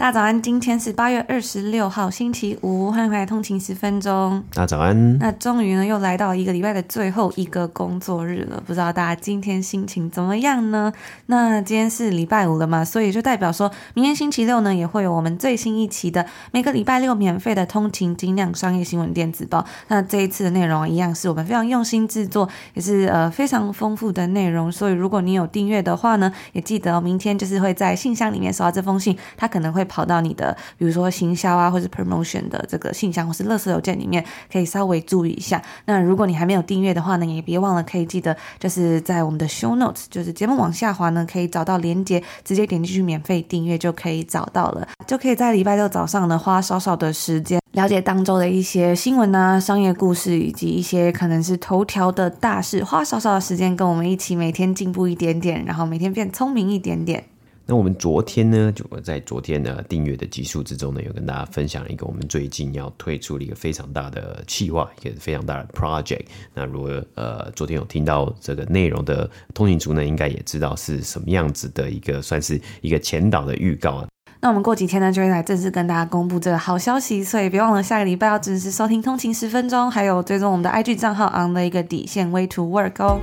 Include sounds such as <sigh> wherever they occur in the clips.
大家早安，今天是八月二十六号，星期五，欢迎回来通勤十分钟。大家早安。那终于呢，又来到一个礼拜的最后一个工作日了，不知道大家今天心情怎么样呢？那今天是礼拜五了嘛，所以就代表说明天星期六呢，也会有我们最新一期的每个礼拜六免费的通勤精酿商业新闻电子报。那这一次的内容一样是我们非常用心制作，也是呃非常丰富的内容。所以如果你有订阅的话呢，也记得明天就是会在信箱里面收到这封信，它可能会。跑到你的，比如说行销啊，或是 promotion 的这个信箱，或是垃圾邮件里面，可以稍微注意一下。那如果你还没有订阅的话呢，也别忘了可以记得，就是在我们的 show notes，就是节目往下滑呢，可以找到连接，直接点进去免费订阅就可以找到了，就可以在礼拜六早上呢，花少少的时间了解当周的一些新闻啊、商业故事，以及一些可能是头条的大事，花少少的时间跟我们一起每天进步一点点，然后每天变聪明一点点。那我们昨天呢，就在昨天的订阅的集数之中呢，有跟大家分享一个我们最近要推出的一个非常大的企划，一个非常大的 project。那如果呃昨天有听到这个内容的通勤族呢，应该也知道是什么样子的一个，算是一个前导的预告啊。那我们过几天呢，就会来正式跟大家公布这个好消息，所以别忘了下个礼拜要准时收听通勤十分钟，还有追踪我们的 IG 账号 on 的一个底线 way to work 哦。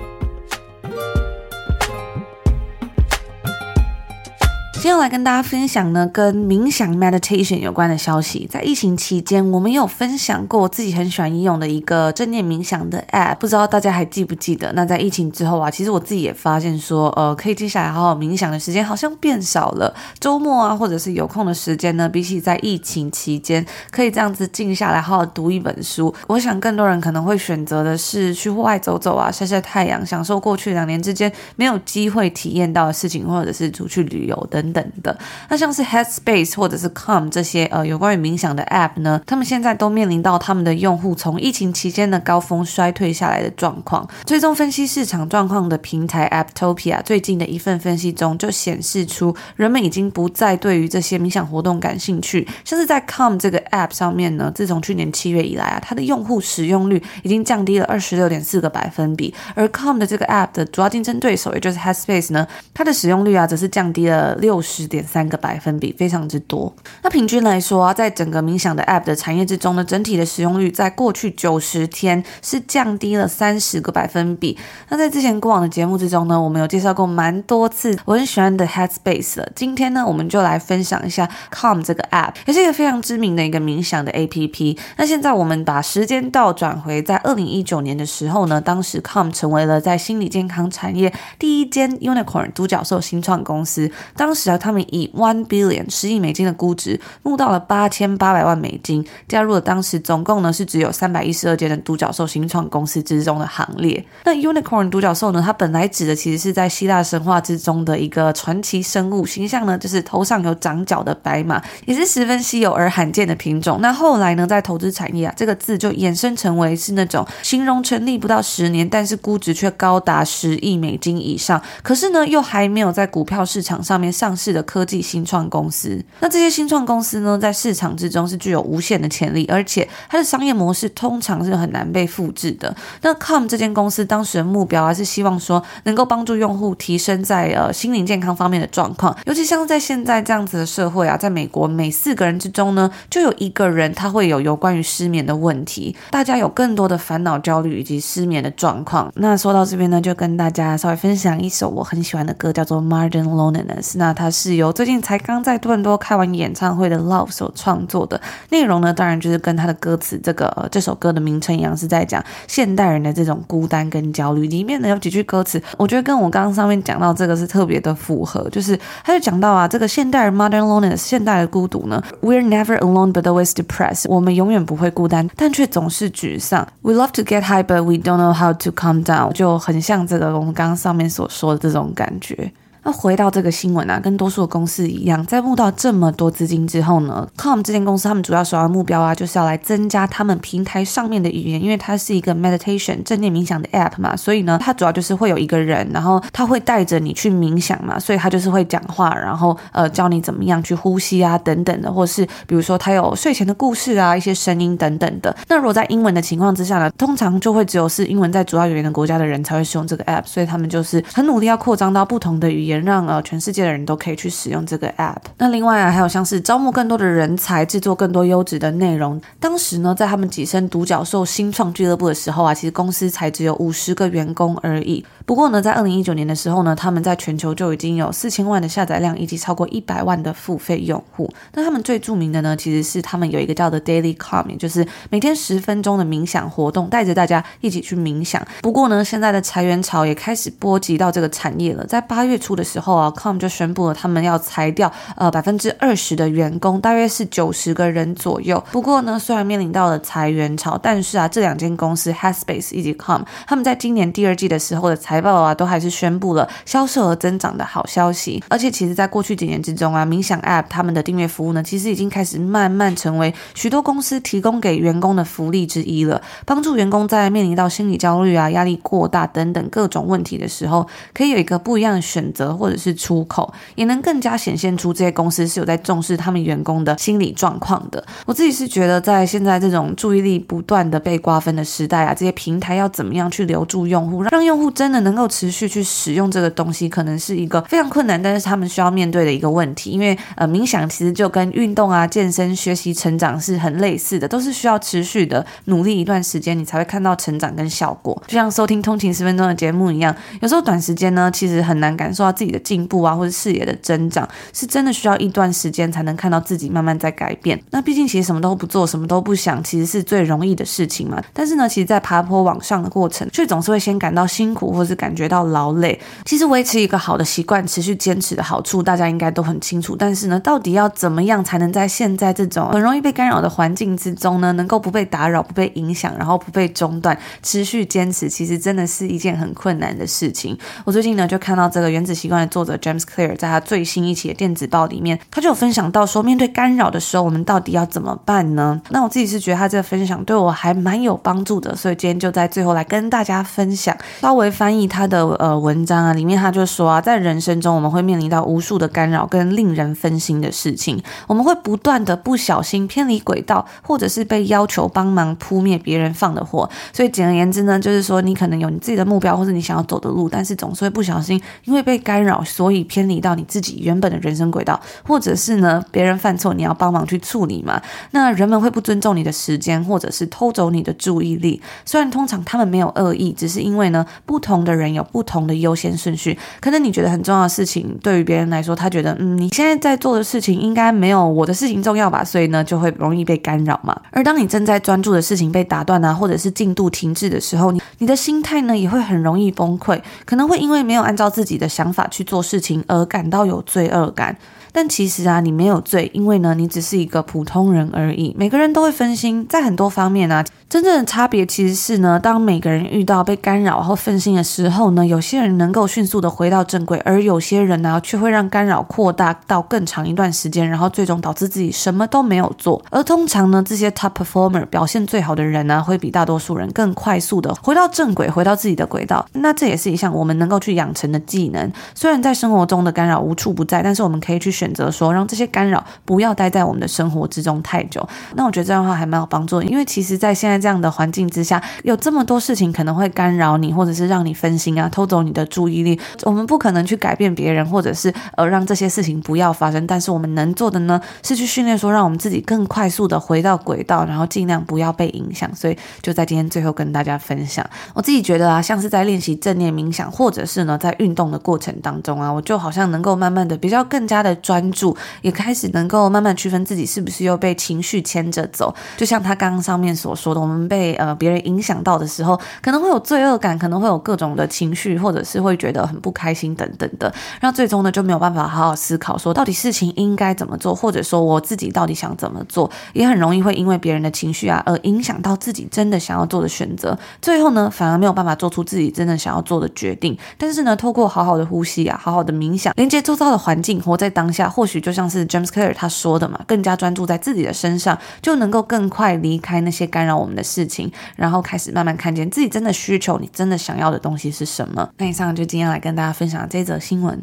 今天要来跟大家分享呢，跟冥想 meditation 有关的消息。在疫情期间，我们有分享过自己很喜欢应用的一个正念冥想的 app，不知道大家还记不记得？那在疫情之后啊，其实我自己也发现说，呃，可以接下来好好冥想的时间好像变少了。周末啊，或者是有空的时间呢，比起在疫情期间可以这样子静下来好好读一本书，我想更多人可能会选择的是去户外走走啊，晒晒太阳，享受过去两年之间没有机会体验到的事情，或者是出去旅游等等。等的，那像是 Headspace 或者是 Calm 这些呃有关于冥想的 App 呢，他们现在都面临到他们的用户从疫情期间的高峰衰退下来的状况。追踪分析市场状况的平台 Apptopia 最近的一份分析中就显示出，人们已经不再对于这些冥想活动感兴趣。像是在 Calm 这个 App 上面呢，自从去年七月以来啊，它的用户使用率已经降低了二十六点四个百分比，而 Calm 的这个 App 的主要竞争对手，也就是 Headspace 呢，它的使用率啊则是降低了六。十点三个百分比，非常之多。那平均来说啊，在整个冥想的 App 的产业之中呢，整体的使用率在过去九十天是降低了三十个百分比。那在之前过往的节目之中呢，我们有介绍过蛮多次我很喜欢的 Headspace 了。今天呢，我们就来分享一下 Calm 这个 App，也是一个非常知名的一个冥想的 APP。那现在我们把时间倒转回在二零一九年的时候呢，当时 Calm 成为了在心理健康产业第一间 Unicorn 独角兽新创公司。当时啊。他们以 one billion 十亿美金的估值募到了八千八百万美金，加入了当时总共呢是只有三百一十二间的独角兽新创公司之中的行列。那 unicorn 独角兽呢，它本来指的其实是在希腊神话之中的一个传奇生物形象呢，就是头上有长角的白马，也是十分稀有而罕见的品种。那后来呢，在投资产业啊，这个字就衍生成为是那种形容成立不到十年，但是估值却高达十亿美金以上，可是呢又还没有在股票市场上面上。上市的科技新创公司。那这些新创公司呢，在市场之中是具有无限的潜力，而且它的商业模式通常是很难被复制的。那 Calm 这间公司当时的目标啊，是希望说能够帮助用户提升在呃心灵健康方面的状况，尤其像在现在这样子的社会啊，在美国每四个人之中呢，就有一个人他会有有关于失眠的问题，大家有更多的烦恼、焦虑以及失眠的状况。那说到这边呢，就跟大家稍微分享一首我很喜欢的歌，叫做《Modern Loneliness》。那它是由最近才刚在多伦多开完演唱会的 Love 所创作的，内容呢，当然就是跟他的歌词这个、这首歌的名称一样，是在讲现代人的这种孤单跟焦虑。里面呢有几句歌词，我觉得跟我刚刚上面讲到这个是特别的符合，就是他就讲到啊，这个现代人 Modern Loneliness 现代的孤独呢，We're never alone but always depressed，我们永远不会孤单，但却总是沮丧。We love to get high but we don't know how to calm down，就很像这个我们刚刚上面所说的这种感觉。那回到这个新闻啊，跟多数的公司一样，在募到这么多资金之后呢，Calm 这间公司他们主要首要目标啊，就是要来增加他们平台上面的语言，因为它是一个 meditation 正念冥想的 app 嘛，所以呢，它主要就是会有一个人，然后他会带着你去冥想嘛，所以他就是会讲话，然后呃教你怎么样去呼吸啊等等的，或是比如说他有睡前的故事啊，一些声音等等的。那如果在英文的情况之下呢，通常就会只有是英文在主要语言的国家的人才会使用这个 app，所以他们就是很努力要扩张到不同的语言。让呃全世界的人都可以去使用这个 app。那另外啊，还有像是招募更多的人才，制作更多优质的内容。当时呢，在他们跻身独角兽新创俱乐部的时候啊，其实公司才只有五十个员工而已。不过呢，在二零一九年的时候呢，他们在全球就已经有四千万的下载量，以及超过一百万的付费用户。那他们最著名的呢，其实是他们有一个叫做 Daily Calm，也就是每天十分钟的冥想活动，带着大家一起去冥想。不过呢，现在的裁员潮也开始波及到这个产业了。在八月初的时候啊。Com 就宣布了，他们要裁掉呃百分之二十的员工，大约是九十个人左右。不过呢，虽然面临到了裁员潮，但是啊，这两间公司 Headspace 以及 Com，他们在今年第二季的时候的财报啊，都还是宣布了销售额增长的好消息。而且，其实，在过去几年之中啊，冥想 App 他们的订阅服务呢，其实已经开始慢慢成为许多公司提供给员工的福利之一了，帮助员工在面临到心理焦虑啊、压力过大等等各种问题的时候，可以有一个不一样的选择，或者是。出口也能更加显现出这些公司是有在重视他们员工的心理状况的。我自己是觉得，在现在这种注意力不断的被瓜分的时代啊，这些平台要怎么样去留住用户，让用户真的能够持续去使用这个东西，可能是一个非常困难，但是他们需要面对的一个问题。因为呃，冥想其实就跟运动啊、健身、学习、成长是很类似的，都是需要持续的努力一段时间，你才会看到成长跟效果。就像收听通勤十分钟的节目一样，有时候短时间呢，其实很难感受到自己的进步啊，或者视野的增长，是真的需要一段时间才能看到自己慢慢在改变。那毕竟其实什么都不做，什么都不想，其实是最容易的事情嘛。但是呢，其实，在爬坡往上的过程，却总是会先感到辛苦，或是感觉到劳累。其实维持一个好的习惯，持续坚持的好处，大家应该都很清楚。但是呢，到底要怎么样才能在现在这种很容易被干扰的环境之中呢，能够不被打扰、不被影响，然后不被中断，持续坚持，其实真的是一件很困难的事情。我最近呢，就看到这个《原子习惯》的作者 James Clear 在他最新一期的电子报里面，他就有分享到说，面对干扰的时候，我们到底要怎么办呢？那我自己是觉得他这个分享对我还蛮有帮助的，所以今天就在最后来跟大家分享，稍微翻译他的呃文章啊，里面他就说啊，在人生中我们会面临到无数的干扰跟令人分心的事情，我们会不断的不小心偏离轨道，或者是被要求帮忙扑灭别人放的火。所以简而言之呢，就是说你可能有你自己的目标或者你想要走的路，但是总是会不小心因为被干干扰，所以偏离到你自己原本的人生轨道，或者是呢，别人犯错，你要帮忙去处理嘛？那人们会不尊重你的时间，或者是偷走你的注意力。虽然通常他们没有恶意，只是因为呢，不同的人有不同的优先顺序。可能你觉得很重要的事情，对于别人来说，他觉得嗯，你现在在做的事情应该没有我的事情重要吧？所以呢，就会容易被干扰嘛。而当你正在专注的事情被打断啊，或者是进度停滞的时候，你你的心态呢，也会很容易崩溃，可能会因为没有按照自己的想法去做事情而感到有罪恶感。但其实啊，你没有罪，因为呢，你只是一个普通人而已。每个人都会分心，在很多方面啊，真正的差别其实是呢，当每个人遇到被干扰或分心的时候呢，有些人能够迅速的回到正轨，而有些人呢，却会让干扰扩大到更长一段时间，然后最终导致自己什么都没有做。而通常呢，这些 top performer 表现最好的人呢，会比大多数人更快速的回到正轨，回到自己的轨道。那这也是一项我们能够去养成的技能。虽然在生活中的干扰无处不在，但是我们可以去选选择说，让这些干扰不要待在我们的生活之中太久。那我觉得这样的话还蛮有帮助的，因为其实，在现在这样的环境之下，有这么多事情可能会干扰你，或者是让你分心啊，偷走你的注意力。我们不可能去改变别人，或者是呃让这些事情不要发生。但是我们能做的呢，是去训练说，让我们自己更快速的回到轨道，然后尽量不要被影响。所以就在今天最后跟大家分享，我自己觉得啊，像是在练习正念冥想，或者是呢在运动的过程当中啊，我就好像能够慢慢的比较更加的专注，也开始能够慢慢区分自己是不是又被情绪牵着走。就像他刚刚上面所说的，我们被呃别人影响到的时候，可能会有罪恶感，可能会有各种的情绪，或者是会觉得很不开心等等的。那最终呢，就没有办法好好思考说到底事情应该怎么做，或者说我自己到底想怎么做，也很容易会因为别人的情绪啊而影响到自己真的想要做的选择。最后呢，反而没有办法做出自己真的想要做的决定。但是呢，透过好好的呼吸啊，好好的冥想，连接周遭的环境，活在当下，或许就像是 James Clear 他说的嘛，更加专注在自己的身上，就能够更快离开那些干扰我们的事情，然后开始慢慢看见自己真的需求，你真的想要的东西是什么。那以上就今天来跟大家分享这则新闻。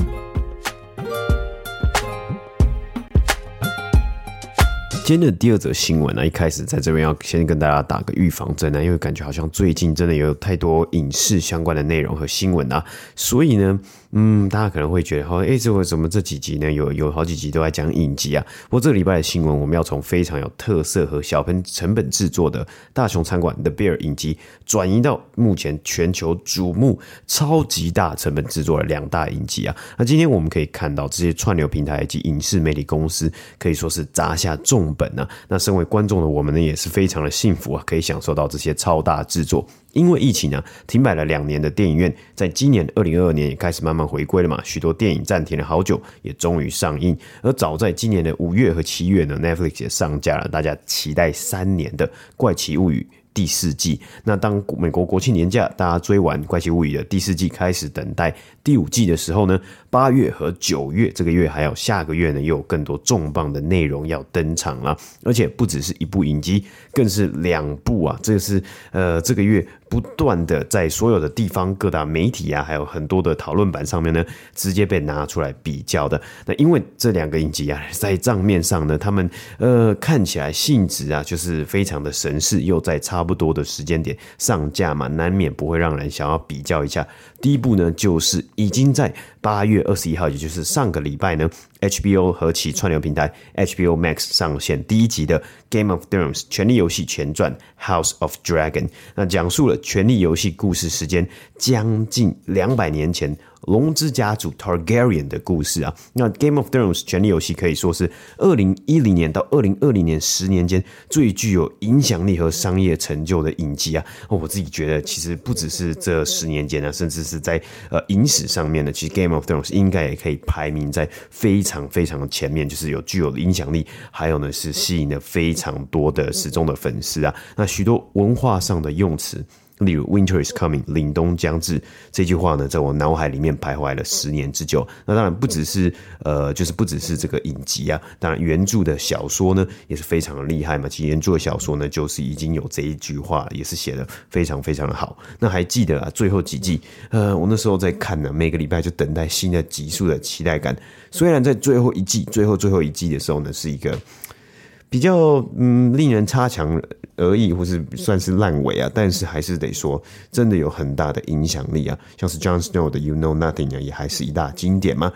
今天的第二则新闻呢，一开始在这边要先跟大家打个预防针呢，因为感觉好像最近真的有太多影视相关的内容和新闻啊，所以呢。嗯，大家可能会觉得，哦，哎，这为什么这几集呢？有有好几集都在讲影集啊。不过这个礼拜的新闻，我们要从非常有特色和小分成本制作的大熊餐馆 The Bear 影集，转移到目前全球瞩目、超级大成本制作的两大影集啊。那今天我们可以看到，这些串流平台以及影视媒体公司可以说是砸下重本啊。那身为观众的我们呢，也是非常的幸福啊，可以享受到这些超大制作。因为疫情呢，停摆了两年的电影院，在今年二零二二年也开始慢慢回归了嘛。许多电影暂停了好久，也终于上映。而早在今年的五月和七月呢，Netflix 也上架了大家期待三年的《怪奇物语》第四季。那当美国国庆年假大家追完《怪奇物语》的第四季，开始等待第五季的时候呢，八月和九月这个月还有下个月呢，又有更多重磅的内容要登场了。而且不只是一部影集，更是两部啊！这是呃这个月。不断的在所有的地方各大媒体啊，还有很多的讨论版上面呢，直接被拿出来比较的。那因为这两个影集啊，<laughs> 在账面上呢，他们呃看起来性质啊，就是非常的神似，又在差不多的时间点上架嘛，难免不会让人想要比较一下。第一部呢，就是已经在八月二十一号，也就是上个礼拜呢，HBO 和其串流平台 HBO Max 上线第一集的《Game of Thrones》权力游戏前传《House of Dragon》，那讲述了。权力游戏故事时间将近两百年前，龙之家族 Targaryen 的故事啊。那 Game of Thrones 权力游戏可以说是二零一零年到二零二零年十年间最具有影响力和商业成就的影集啊。我自己觉得，其实不只是这十年间呢，甚至是在呃影史上面呢，其实 Game of Thrones 应该也可以排名在非常非常前面，就是有具有影响力，还有呢是吸引了非常多的死忠的粉丝啊。那许多文化上的用词。例如 “Winter is coming”，凛冬将至这句话呢，在我脑海里面徘徊了十年之久。那当然不只是呃，就是不只是这个影集啊，当然原著的小说呢也是非常的厉害嘛。其实原著的小说呢，就是已经有这一句话，也是写的非常非常的好。那还记得啊，最后几季，呃，我那时候在看呢，每个礼拜就等待新的集数的期待感。虽然在最后一季、最后最后一季的时候呢，是一个比较嗯令人差强。而已，或是算是烂尾啊，但是还是得说，真的有很大的影响力啊。像是 John Snow 的 You Know Nothing 啊，也还是一大经典嘛。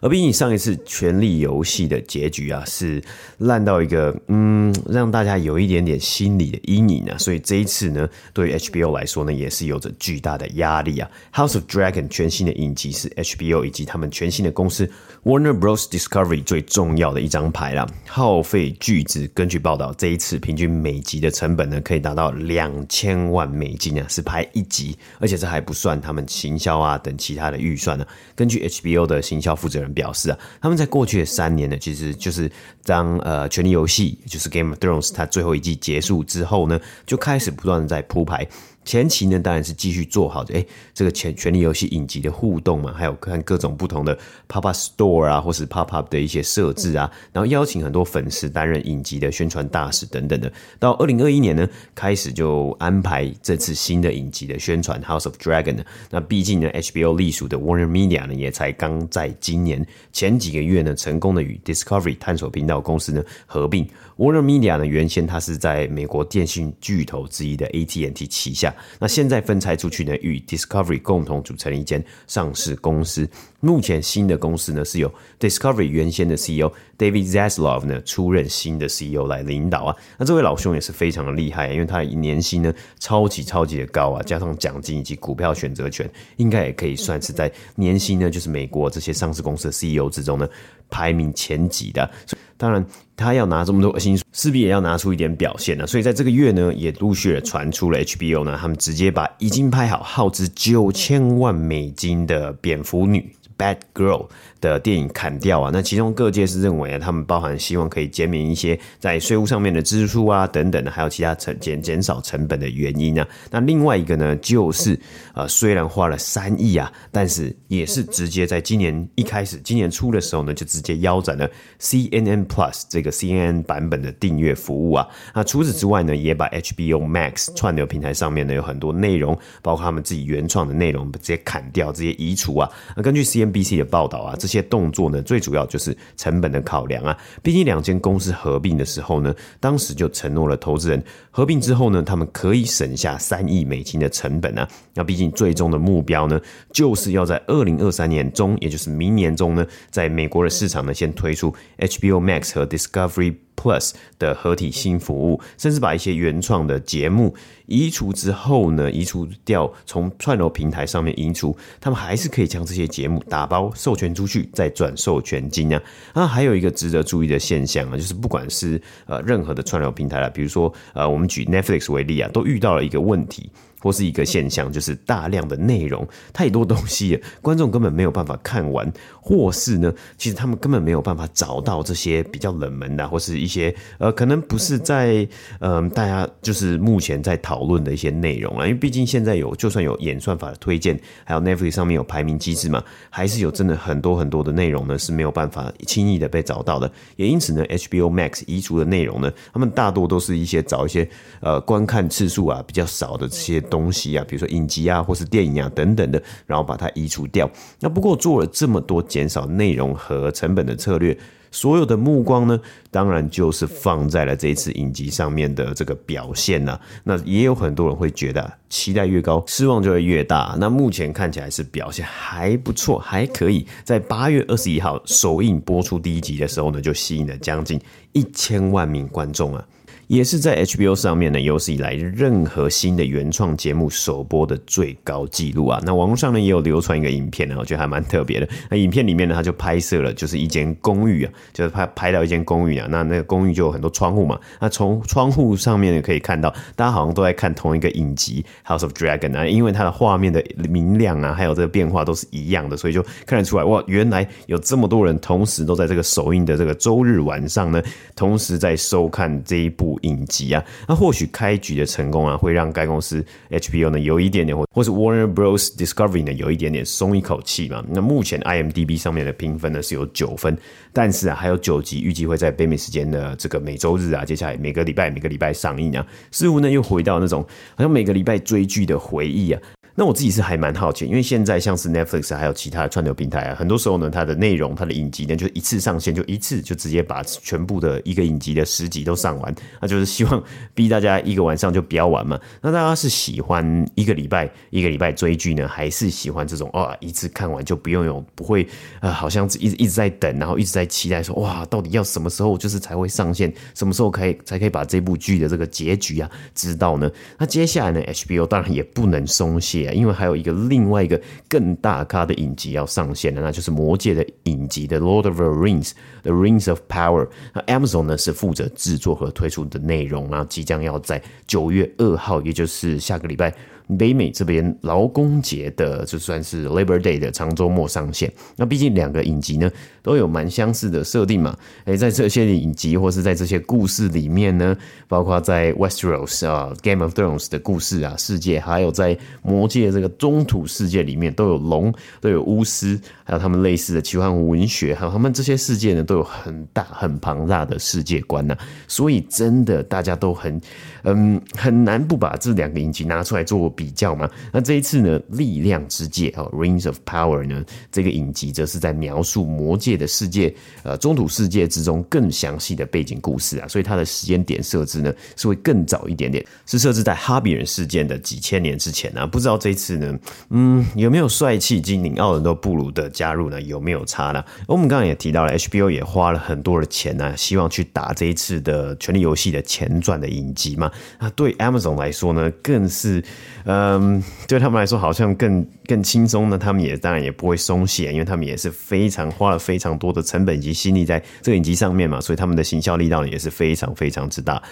而比你上一次《权力游戏》的结局啊，是烂到一个嗯，让大家有一点点心理的阴影啊。所以这一次呢，对于 HBO 来说呢，也是有着巨大的压力啊。《House of Dragon》全新的影集是 HBO 以及他们全新的公司 Warner Bros Discovery 最重要的一张牌啦，耗费巨资。根据报道，这一次平均每集的成本呢，可以达到两千万美金啊，是拍一集，而且这还不算他们行销啊等其他的预算呢。根据 HBO 的行销负责人表示啊，他们在过去的三年呢，其实就是当呃《权力游戏》就是 Game of Thrones 它最后一季结束之后呢，就开始不断的在铺排。前期呢，当然是继续做好的，诶，这个权权力游戏影集的互动嘛，还有看各种不同的 pop up store 啊，或是 pop up 的一些设置啊，然后邀请很多粉丝担任影集的宣传大使等等的。到二零二一年呢，开始就安排这次新的影集的宣传 House of Dragon 呢。那毕竟呢，HBO 隶属的 Warner Media 呢，也才刚在今年前几个月呢，成功的与 Discovery 探索频道公司呢合并。Warner Media 呢，原先它是在美国电信巨头之一的 AT&T 旗下。那现在分拆出去呢，与 Discovery 共同组成一间上市公司。目前新的公司呢，是由 Discovery 原先的 CEO David Zaslav 呢出任新的 CEO 来领导啊。那这位老兄也是非常的厉害，因为他年薪呢超级超级的高啊，加上奖金以及股票选择权，应该也可以算是在年薪呢，就是美国这些上市公司的 CEO 之中呢排名前几的。当然，他要拿这么多薪水，势必也要拿出一点表现呢。所以在这个月呢，也陆续的传出了 HBO 呢，他们直接把已经拍好、耗资九千万美金的蝙蝠女 Bad Girl。的电影砍掉啊，那其中各界是认为啊，他们包含希望可以减免一些在税务上面的支出啊，等等的，还有其他成减减少成本的原因啊。那另外一个呢，就是呃，虽然花了三亿啊，但是也是直接在今年一开始，今年初的时候呢，就直接腰斩了 CNN Plus 这个 CNN 版本的订阅服务啊。那除此之外呢，也把 HBO Max 串流平台上面呢有很多内容，包括他们自己原创的内容，直接砍掉，直接移除啊。那根据 CNBC 的报道啊，这些动作呢，最主要就是成本的考量啊。毕竟两间公司合并的时候呢，当时就承诺了投资人，合并之后呢，他们可以省下三亿美金的成本啊。那毕竟最终的目标呢，就是要在二零二三年中，也就是明年中呢，在美国的市场呢，先推出 HBO Max 和 Discovery。Plus 的合体新服务，甚至把一些原创的节目移除之后呢，移除掉从串流平台上面移除，他们还是可以将这些节目打包授权出去，再转授权金啊。啊，还有一个值得注意的现象啊，就是不管是呃任何的串流平台啦，比如说呃我们举 Netflix 为例啊，都遇到了一个问题。或是一个现象，就是大量的内容，太多东西，<laughs> 观众根本没有办法看完，或是呢，其实他们根本没有办法找到这些比较冷门的，或是一些呃，可能不是在嗯、大家就是目前在讨论的一些内容啊，因为毕竟现在有，就算有演算法的推荐，还有 Netflix 上面有排名机制嘛，还是有真的很多很多的内容呢是没有办法轻易的被找到的，也因此呢，HBO Max 移除的内容呢，他们大多都是一些找一些呃观看次数啊比较少的这些。东西啊，比如说影集啊，或是电影啊等等的，然后把它移除掉。那不过做了这么多减少内容和成本的策略，所有的目光呢，当然就是放在了这一次影集上面的这个表现呐。那也有很多人会觉得，期待越高，失望就会越大。那目前看起来是表现还不错，还可以。在八月二十一号首映播出第一集的时候呢，就吸引了将近一千万名观众啊。也是在 HBO 上面呢，有史以来任何新的原创节目首播的最高纪录啊！那网络上呢也有流传一个影片呢，我觉得还蛮特别的。那影片里面呢，他就拍摄了就是一间公寓啊，就是拍拍到一间公寓啊。那那个公寓就有很多窗户嘛，那从窗户上面呢可以看到，大家好像都在看同一个影集《House of Dragon》啊，因为它的画面的明亮啊，还有这个变化都是一样的，所以就看得出来哇，原来有这么多人同时都在这个首映的这个周日晚上呢，同时在收看这一部。影集啊，那或许开局的成功啊，会让该公司 HBO 呢有一点点，或或是 Warner Bros Discovery 呢有一点点松一口气嘛。那目前 IMDB 上面的评分呢是有九分，但是啊还有九集预计会在北美时间的这个每周日啊，接下来每个礼拜每个礼拜上映啊，似乎呢又回到那种好像每个礼拜追剧的回忆啊。那我自己是还蛮好奇，因为现在像是 Netflix 还有其他的串流平台啊，很多时候呢，它的内容、它的影集呢，就一次上线，就一次就直接把全部的一个影集的十集都上完，那就是希望逼大家一个晚上就不要玩嘛。那大家是喜欢一个礼拜一个礼拜追剧呢，还是喜欢这种哇一次看完就不用有不会啊、好像一直一直在等，然后一直在期待说哇，到底要什么时候就是才会上线，什么时候可以才可以把这部剧的这个结局啊知道呢？那接下来呢，HBO 当然也不能松懈。啊，因为还有一个另外一个更大咖的影集要上线了，那就是《魔戒》的影集的《Lord of the Rings》The Rings of Power。那 Amazon 呢是负责制作和推出的内容啊，即将要在九月二号，也就是下个礼拜。北美这边劳工节的就算是 Labor Day 的长周末上线，那毕竟两个影集呢都有蛮相似的设定嘛。诶，在这些影集或是在这些故事里面呢，包括在 Westeros 啊 Game of Thrones 的故事啊世界，还有在魔界这个中土世界里面，都有龙，都有巫师，还有他们类似的奇幻文学，还有他们这些世界呢都有很大很庞大的世界观呐、所以真的大家都很嗯很难不把这两个影集拿出来做比较嘛？那这一次呢，《力量之戒》哦，《Rings of Power》呢，这个影集则是在描述魔界的世界，呃，中土世界之中更详细的背景故事啊，所以它的时间点设置呢是会更早一点点，是设置在哈比人事件的几千年之前啊。不知道这一次呢，嗯，有没有帅气精灵奥伦多布鲁的加入呢？有没有差呢？我们刚刚也提到了，HBO 也花了很多的钱呢、希望去打这一次的《权力游戏》的前传的影集嘛。那对 Amazon 来说呢，更是。嗯，对他们来说好像更更轻松呢。他们也当然也不会松懈，因为他们也是非常花了非常多的成本以及心力在这个影集上面嘛，所以他们的行销力道也是非常非常之大。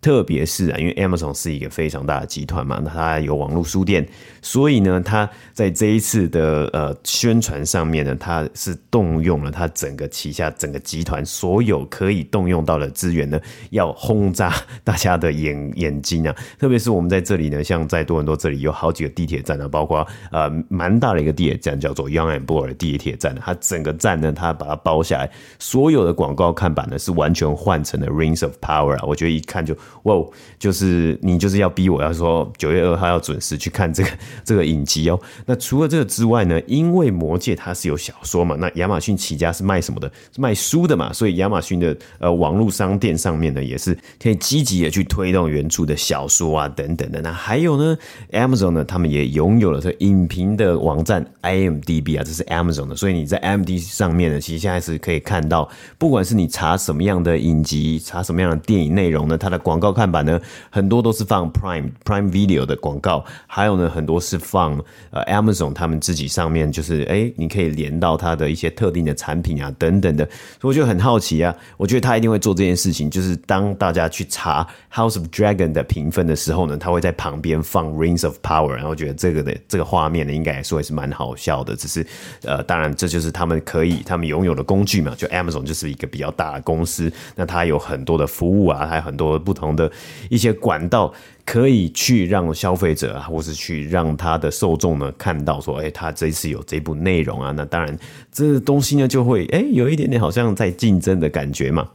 特别是啊，因为 Amazon 是一个非常大的集团嘛，那它有网络书店，所以呢，它在这一次的呃宣传上面呢，它是动用了它整个旗下整个集团所有可以动用到的资源呢，要轰炸大家的眼 <laughs> 眼睛啊。特别是我们在这里呢，像在多伦多这里有好几个地铁站啊，包括呃蛮大的一个地铁站叫做 Young and Bloor 地铁站，它整个站呢，它把它包下来，所有的广告看板呢是完全换成了 Rings of Power 啊，我觉得一看就。哇，就是你就是要逼我要说九月二号要准时去看这个 <laughs> 这个影集哦。那除了这个之外呢，因为魔戒它是有小说嘛，那亚马逊起家是卖什么的？是卖书的嘛，所以亚马逊的呃网络商店上面呢，也是可以积极的去推动原著的小说啊等等的。那还有呢，Amazon 呢，他们也拥有了这影评的网站 IMDB 啊，这是 Amazon 的，所以你在 IMDB 上面呢，其实现在是可以看到，不管是你查什么样的影集，查什么样的电影内容呢，它的广广告。看板呢，很多都是放 Prime Prime Video 的广告，还有呢，很多是放呃 Amazon 他们自己上面，就是哎，你可以连到它的一些特定的产品啊，等等的。所以我就很好奇啊，我觉得他一定会做这件事情，就是当大家去查 House of Dragon 的评分的时候呢，他会在旁边放 Rings of Power，然后觉得这个的这个画面呢，应该来说也是蛮好笑的。只是呃，当然这就是他们可以他们拥有的工具嘛，就 Amazon 就是一个比较大的公司，那它有很多的服务啊，还有很多不同。的一些管道可以去让消费者啊，或是去让他的受众呢看到说，哎，他这次有这部内容啊，那当然这东西呢就会哎有一点点好像在竞争的感觉嘛。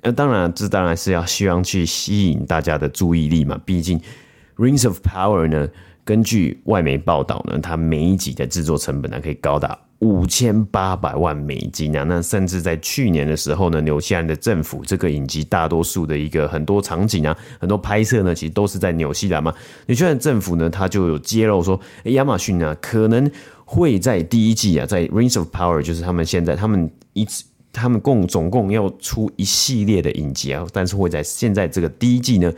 那当然，这当然是要希望去吸引大家的注意力嘛。毕竟《Rings of Power》呢，根据外媒报道呢，它每一集的制作成本呢可以高达。五千八百万美金啊！那甚至在去年的时候呢，纽西兰的政府这个影集大多数的一个很多场景啊，很多拍摄呢，其实都是在纽西兰嘛。纽西兰政府呢，他就有揭露说，欸、亚马逊呢可能会在第一季啊，在《Rings of Power》就是他们现在他们一次他们共总共要出一系列的影集啊，但是会在现在这个第一季呢。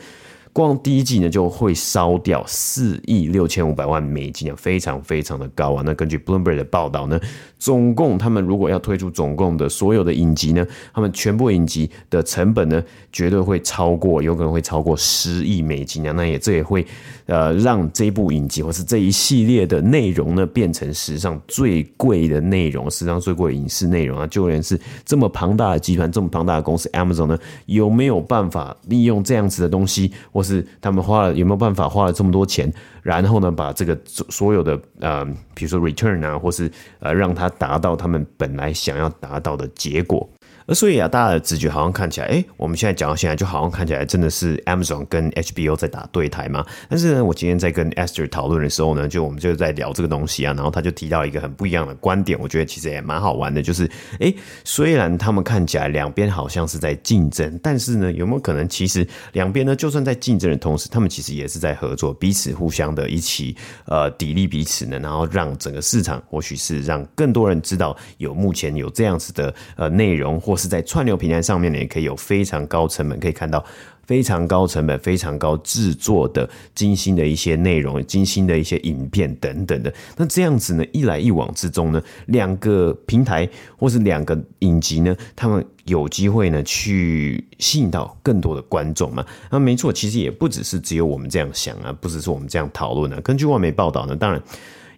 光第一季呢就会烧掉四亿六千五百万美金啊，非常非常的高啊。那根据 Bloomberg 的报道呢，总共他们如果要推出总共的所有的影集呢，他们全部影集的成本呢，绝对会超过，有可能会超过十亿美金啊。那也这也会呃让这部影集或是这一系列的内容呢，变成史上最贵的内容，史上最贵的影视内容啊。就连是这么庞大的集团，这么庞大的公司 Amazon 呢，有没有办法利用这样子的东西，或是是他们花了有没有办法花了这么多钱，然后呢，把这个所有的呃，比如说 return 啊，或是呃，让他达到他们本来想要达到的结果。而所以啊，大家的直觉好像看起来，哎，我们现在讲到现在，就好像看起来真的是 Amazon 跟 HBO 在打对台嘛。但是呢，我今天在跟 Esther 讨论的时候呢，就我们就在聊这个东西啊，然后他就提到一个很不一样的观点，我觉得其实也蛮好玩的，就是，哎，虽然他们看起来两边好像是在竞争，但是呢，有没有可能其实两边呢，就算在竞争的同时，他们其实也是在合作，彼此互相的一起呃砥砺彼此呢，然后让整个市场或许是让更多人知道有目前有这样子的呃内容或。是在串流平台上面呢，也可以有非常高成本可以看到。非常高成本、非常高制作的精心的一些内容、精心的一些影片等等的。那这样子呢，一来一往之中呢，两个平台或是两个影集呢，他们有机会呢去吸引到更多的观众嘛。那没错，其实也不只是只有我们这样想啊，不只是我们这样讨论啊。根据外媒报道呢，当然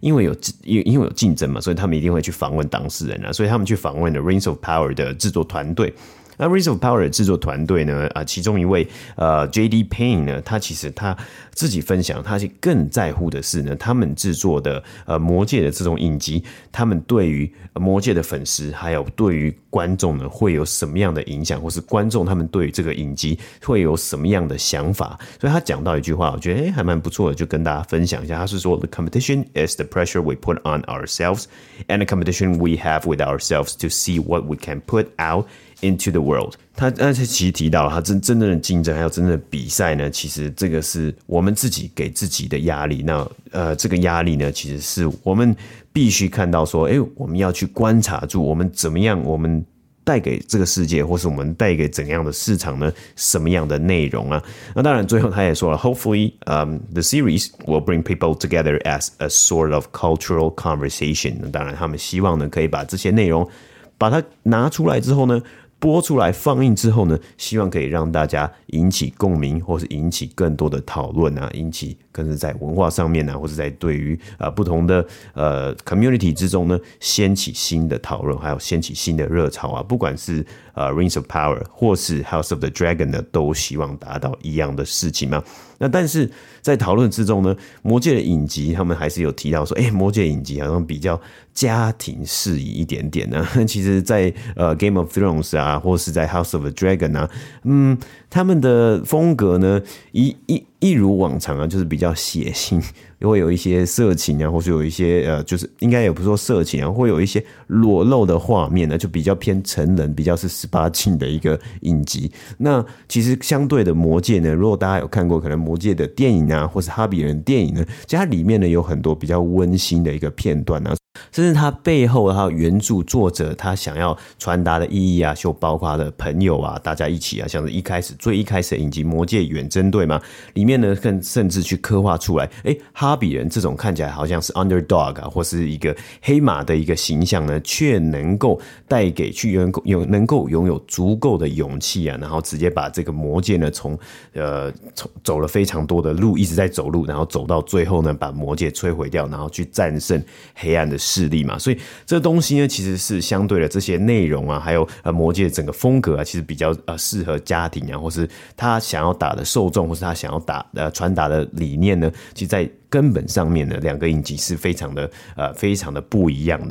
因为有因因为有竞争嘛，所以他们一定会去访问当事人啊，所以他们去访问的《Rings of Power》的制作团队。那《Rings of Power》的制作团队呢？啊，其中一位呃，J.D. Payne 呢，他其实他自己分享，他是更在乎的是呢，他们制作的呃《魔界》的这种影集，他们对于《魔界》的粉丝，还有对于观众呢，会有什么样的影响，或是观众他们对于这个影集会有什么样的想法？所以他讲到一句话，我觉得诶还蛮不错的，就跟大家分享一下。他是说：“The competition is the pressure we put on ourselves, and the competition we have with ourselves to see what we can put out。” Into the world，他而且其实提到，他真真正的竞争还有真正的比赛呢，其实这个是我们自己给自己的压力。那呃，这个压力呢，其实是我们必须看到说，诶，我们要去观察住我们怎么样，我们带给这个世界，或是我们带给怎样的市场呢？什么样的内容啊？那当然，最后他也说了，Hopefully，嗯，the series will bring people together as a sort of cultural conversation。那当然，他们希望呢，可以把这些内容把它拿出来之后呢。播出来放映之后呢，希望可以让大家引起共鸣，或是引起更多的讨论啊，引起更是在文化上面呢，或者在对于呃不同的呃 community 之中呢，掀起新的讨论，还有掀起新的热潮啊。不管是呃 Rings of Power 或是 House of the Dragon 呢，都希望达到一样的事情嘛。那但是在讨论之中呢，魔戒的影集他们还是有提到说，哎，魔戒影集好像比较家庭适宜一点点呢。<laughs> 其实在，在呃 Game of Thrones 啊，或是在 House of the Dragon 啊，嗯，他们的风格呢，一一。一如往常啊，就是比较血腥，<laughs> 会有一些色情啊，或是有一些呃，就是应该也不是说色情啊，会有一些裸露的画面呢，就比较偏成人，比较是十八禁的一个影集。那其实相对的《魔戒》呢，如果大家有看过可能《魔戒》的电影啊，或是《哈比人》电影呢，其实它里面呢有很多比较温馨的一个片段啊。甚至他背后，还有原著作者他想要传达的意义啊，就包括了朋友啊，大家一起啊，像是一开始最一开始的影集《魔戒远征队》嘛，里面呢更甚至去刻画出来，哎，哈比人这种看起来好像是 underdog 啊，或是一个黑马的一个形象呢，却能够带给去有有能够拥有足够的勇气啊，然后直接把这个魔戒呢从呃从走了非常多的路，一直在走路，然后走到最后呢，把魔戒摧毁掉，然后去战胜黑暗的势力嘛，所以这东西呢，其实是相对的这些内容啊，还有呃魔戒整个风格啊，其实比较呃适合家庭啊，或是他想要打的受众，或是他想要打呃传达的理念呢，其实在根本上面呢，两个引擎是非常的呃非常的不一样的。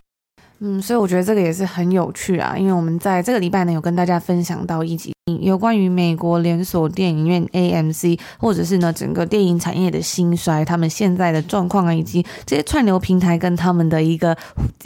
嗯，所以我觉得这个也是很有趣啊，因为我们在这个礼拜呢，有跟大家分享到一集。有关于美国连锁电影院 AMC，或者是呢整个电影产业的兴衰，他们现在的状况啊，以及这些串流平台跟他们的一个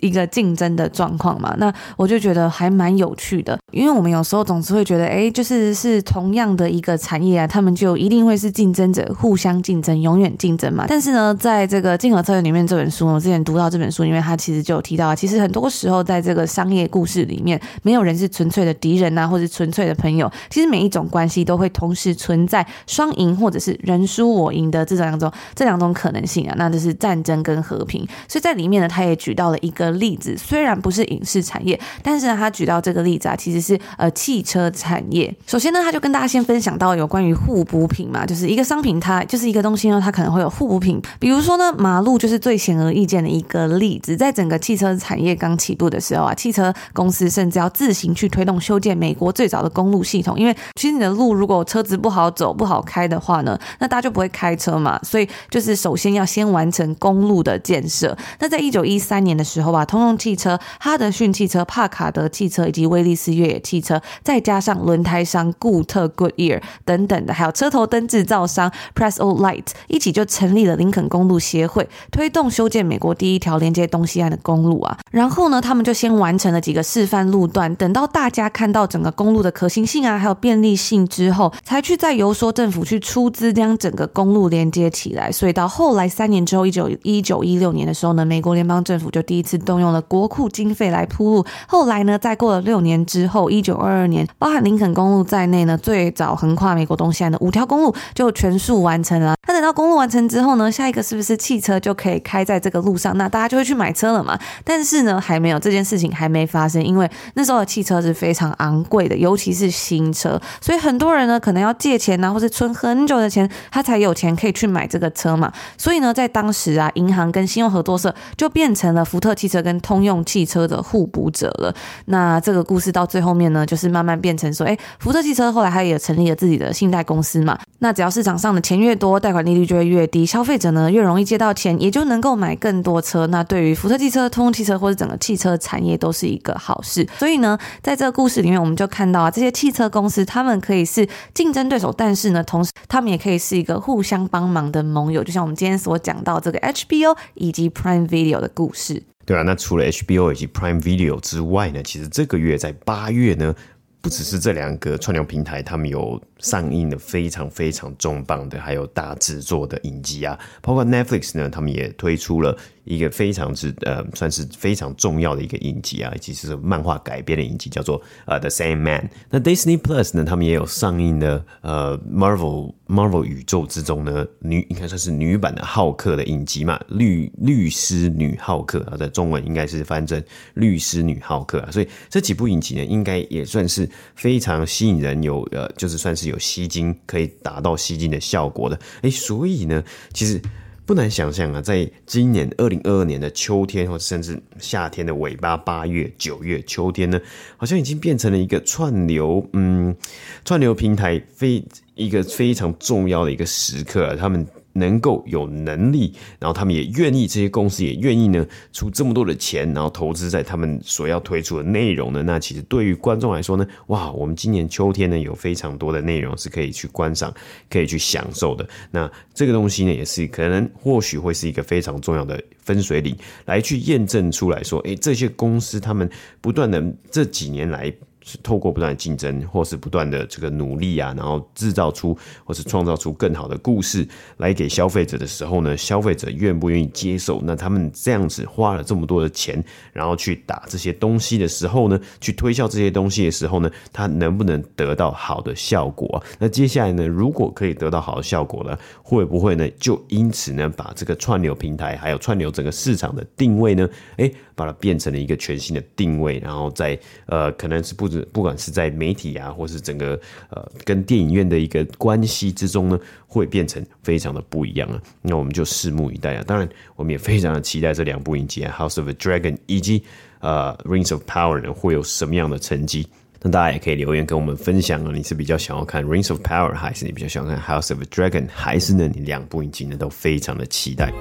一个竞争的状况嘛，那我就觉得还蛮有趣的，因为我们有时候总是会觉得，哎，就是是同样的一个产业啊，他们就一定会是竞争者，互相竞争，永远竞争嘛。但是呢，在这个《竞合策略》里面这本书，我之前读到这本书，因为它其实就有提到，其实很多多时候在这个商业故事里面，没有人是纯粹的敌人啊，或者纯粹的朋友。其实每一种关系都会同时存在双赢或者是人输我赢的这两种这两种可能性啊，那就是战争跟和平。所以在里面呢，他也举到了一个例子，虽然不是影视产业，但是呢，他举到这个例子啊，其实是呃汽车产业。首先呢，他就跟大家先分享到有关于互补品嘛，就是一个商品它就是一个东西呢，它可能会有互补品。比如说呢，马路就是最显而易见的一个例子。在整个汽车产业刚起步的时候啊，汽车公司甚至要自行去推动修建美国最早的公路系统。因为其实你的路如果车子不好走、不好开的话呢，那大家就不会开车嘛。所以就是首先要先完成公路的建设。那在一九一三年的时候啊，通用汽车、哈德逊汽车、帕卡德汽车以及威利斯越野汽车，再加上轮胎商固特 Goodyear 等等的，还有车头灯制造商 Prestle Light 一起就成立了林肯公路协会，推动修建美国第一条连接东西岸的公路啊。然后后呢，他们就先完成了几个示范路段，等到大家看到整个公路的可行性。啊，还有便利性之后，才去再游说政府去出资将整个公路连接起来。所以到后来三年之后，一九一九一六年的时候呢，美国联邦政府就第一次动用了国库经费来铺路。后来呢，再过了六年之后，一九二二年，包含林肯公路在内呢，最早横跨美国东西岸的五条公路就全数完成了。那等到公路完成之后呢，下一个是不是汽车就可以开在这个路上？那大家就会去买车了嘛？但是呢，还还没有这件事情还没发生，因为那时候的汽车是非常昂贵的，尤其是新车，所以很多人呢可能要借钱呐、啊，或是存很久的钱，他才有钱可以去买这个车嘛。所以呢，在当时啊，银行跟信用合作社就变成了福特汽车跟通用汽车的互补者了。那这个故事到最后面呢，就是慢慢变成说，哎，福特汽车后来他也成立了自己的信贷公司嘛。那只要市场上的钱越多，贷款利率就会越低，消费者呢越容易借到钱，也就能够买更多车。那对于福特汽车、通用汽车或者整个汽车产业都是一个好事。所以呢，在这个故事里面，我们就看到啊，这些汽车公司他们可以是竞争对手，但是呢，同时他们也可以是一个互相帮忙的盟友。就像我们今天所讲到这个 HBO 以及 Prime Video 的故事。对啊，那除了 HBO 以及 Prime Video 之外呢，其实这个月在八月呢，不只是这两个串流平台，他们有。上映的非常非常重磅的，还有大制作的影集啊，包括 Netflix 呢，他们也推出了一个非常之呃，算是非常重要的一个影集啊，以及是漫画改编的影集，叫做呃 The Sandman。那 Disney Plus 呢，他们也有上映的呃 Marvel Marvel 宇宙之中呢，女应该算是女版的浩克的影集嘛，律律师女浩克啊，在中文应该是翻成律师女浩克啊，所以这几部影集呢，应该也算是非常吸引人，有呃，就是算是有。有吸睛可以达到吸睛的效果的，诶，所以呢，其实不难想象啊，在今年二零二二年的秋天，或甚至夏天的尾巴，八月、九月，秋天呢，好像已经变成了一个串流，嗯，串流平台非一个非常重要的一个时刻啊，他们。能够有能力，然后他们也愿意，这些公司也愿意呢，出这么多的钱，然后投资在他们所要推出的内容呢。那其实对于观众来说呢，哇，我们今年秋天呢，有非常多的内容是可以去观赏、可以去享受的。那这个东西呢，也是可能或许会是一个非常重要的分水岭，来去验证出来说，诶，这些公司他们不断的这几年来。是透过不断的竞争，或是不断的这个努力啊，然后制造出或是创造出更好的故事来给消费者的时候呢，消费者愿不愿意接受？那他们这样子花了这么多的钱，然后去打这些东西的时候呢，去推销这些东西的时候呢，他能不能得到好的效果？那接下来呢，如果可以得到好的效果呢，会不会呢，就因此呢，把这个串流平台还有串流整个市场的定位呢，诶，把它变成了一个全新的定位，然后在呃，可能是不止。不管是在媒体啊，或是整个呃跟电影院的一个关系之中呢，会变成非常的不一样啊。那我们就拭目以待啊。当然，我们也非常的期待这两部影集，《House of Dragon》以及呃《Rings of Power》呢，会有什么样的成绩？那大家也可以留言跟我们分享啊。你是比较想要看《Rings of Power》，还是你比较想要看《House of Dragon》，还是呢你两部影集呢都非常的期待？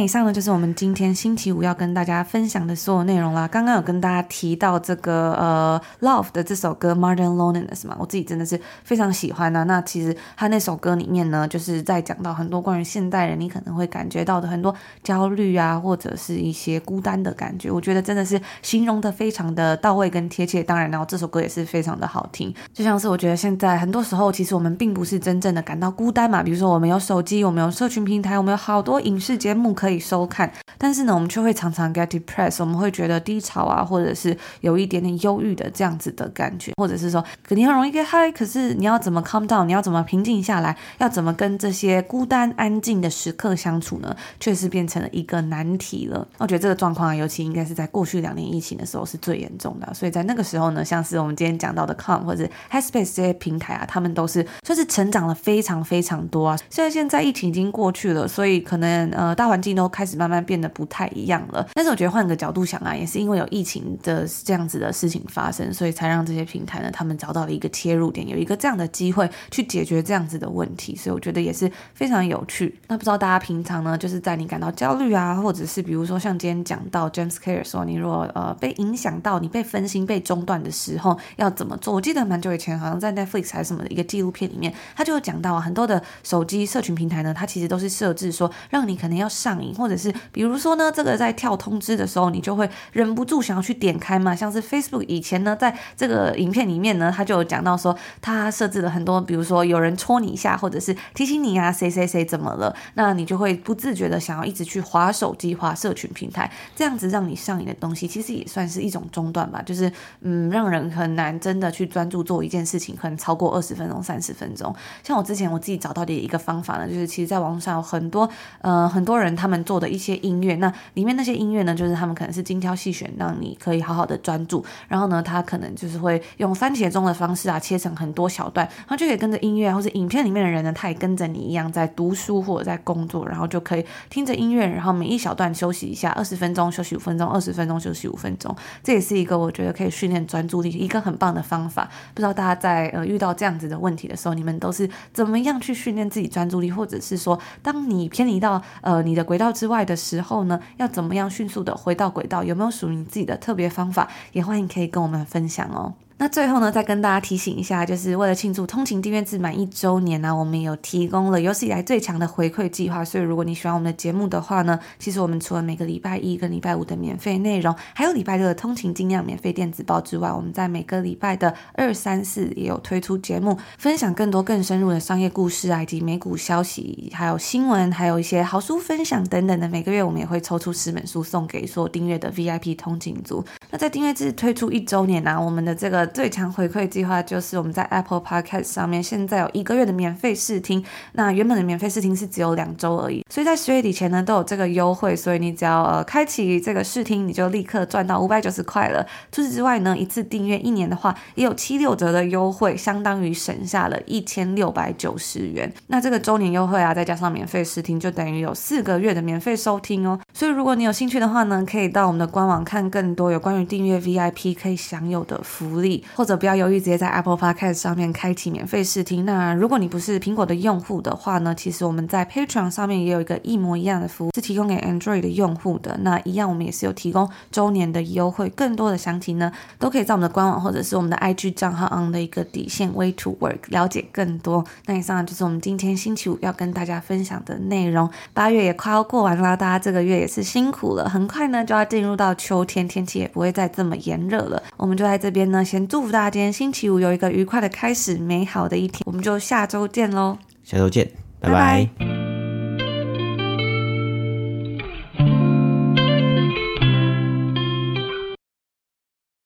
以上呢，就是我们今天星期五要跟大家分享的所有内容啦。刚刚有跟大家提到这个呃《Love》的这首歌《Modern Loneliness》嘛，我自己真的是非常喜欢啊。那其实他那首歌里面呢，就是在讲到很多关于现代人你可能会感觉到的很多焦虑啊，或者是一些孤单的感觉。我觉得真的是形容的非常的到位跟贴切。当然，然后这首歌也是非常的好听。就像是我觉得现在很多时候，其实我们并不是真正的感到孤单嘛。比如说我们有手机，我们有社群平台，我们有好多影视节目。可以可以收看，但是呢，我们却会常常 get depressed，我们会觉得低潮啊，或者是有一点点忧郁的这样子的感觉，或者是说，肯定很容易 get high，可是你要怎么 calm down，你要怎么平静下来，要怎么跟这些孤单安静的时刻相处呢？确实变成了一个难题了。我觉得这个状况啊，尤其应该是在过去两年疫情的时候是最严重的，所以在那个时候呢，像是我们今天讲到的 Calm 或者 Headspace 这些平台啊，他们都是就是成长了非常非常多啊。虽然现在疫情已经过去了，所以可能呃大环境都开始。慢慢变得不太一样了，但是我觉得换个角度想啊，也是因为有疫情的这样子的事情发生，所以才让这些平台呢，他们找到了一个切入点，有一个这样的机会去解决这样子的问题，所以我觉得也是非常有趣。那不知道大家平常呢，就是在你感到焦虑啊，或者是比如说像今天讲到 James Carr 说，你如果呃被影响到，你被分心、被中断的时候要怎么做？我记得蛮久以前，好像在 Netflix 还是什么的一个纪录片里面，他就有讲到啊，很多的手机社群平台呢，它其实都是设置说让你可能要上瘾。或者是比如说呢，这个在跳通知的时候，你就会忍不住想要去点开嘛。像是 Facebook 以前呢，在这个影片里面呢，他就有讲到说，他设置了很多，比如说有人戳你一下，或者是提醒你啊，谁谁谁怎么了，那你就会不自觉的想要一直去滑手机、滑社群平台，这样子让你上瘾的东西，其实也算是一种中断吧。就是嗯，让人很难真的去专注做一件事情，可能超过二十分钟、三十分钟。像我之前我自己找到的一个方法呢，就是其实在网上有很多呃很多人他们做的一些音乐，那里面那些音乐呢，就是他们可能是精挑细选，让你可以好好的专注。然后呢，他可能就是会用番茄钟的方式啊，切成很多小段，然后就可以跟着音乐或者影片里面的人呢，他也跟着你一样在读书或者在工作，然后就可以听着音乐，然后每一小段休息一下，二十分钟休息五分钟，二十分钟休息五分钟。这也是一个我觉得可以训练专注力一个很棒的方法。不知道大家在呃遇到这样子的问题的时候，你们都是怎么样去训练自己专注力，或者是说，当你偏离到呃你的轨道之外的时候呢，要怎么样迅速的回到轨道？有没有属于你自己的特别方法？也欢迎可以跟我们分享哦。那最后呢，再跟大家提醒一下，就是为了庆祝通勤订阅制满一周年呢、我们有提供了有史以来最强的回馈计划。所以如果你喜欢我们的节目的话呢，其实我们除了每个礼拜一跟礼拜五的免费内容，还有礼拜六的通勤精酿免费电子报之外，我们在每个礼拜的二、三、四也有推出节目，分享更多更深入的商业故事啊，以及美股消息，还有新闻，还有一些好书分享等等的。每个月我们也会抽出十本书送给所有订阅的 VIP 通勤族。那在订阅制推出一周年呢、啊，我们的这个最强回馈计划就是我们在 Apple Podcast 上面现在有一个月的免费试听。那原本的免费试听是只有两周而已，所以在十月底前呢都有这个优惠，所以你只要呃开启这个试听，你就立刻赚到五百九十块了。除此之外呢，一次订阅一年的话也有七六折的优惠，相当于省下了一千六百九十元。那这个周年优惠啊，再加上免费试听，就等于有四个月的免费收听哦。所以如果你有兴趣的话呢，可以到我们的官网看更多有关于订阅 VIP 可以享有的福利，或者不要犹豫，直接在 Apple Podcast 上面开启免费试听。那如果你不是苹果的用户的话呢，其实我们在 Patreon 上面也有有一个一模一样的服务，是提供给 Android 的用户的。那一样，我们也是有提供周年的优惠。更多的详情呢，都可以在我们的官网或者是我们的 IG 账号 on 的一个底线 Way to Work 了解更多。那以上就是我们今天星期五要跟大家分享的内容。八月也快要过完啦，大家这个月也是辛苦了，很快呢就要进入到秋天，天气也不会再这么炎热了。我们就在这边呢，先祝福大家今天星期五有一个愉快的开始，美好的一天。我们就下周见喽，下周见，拜拜。拜拜。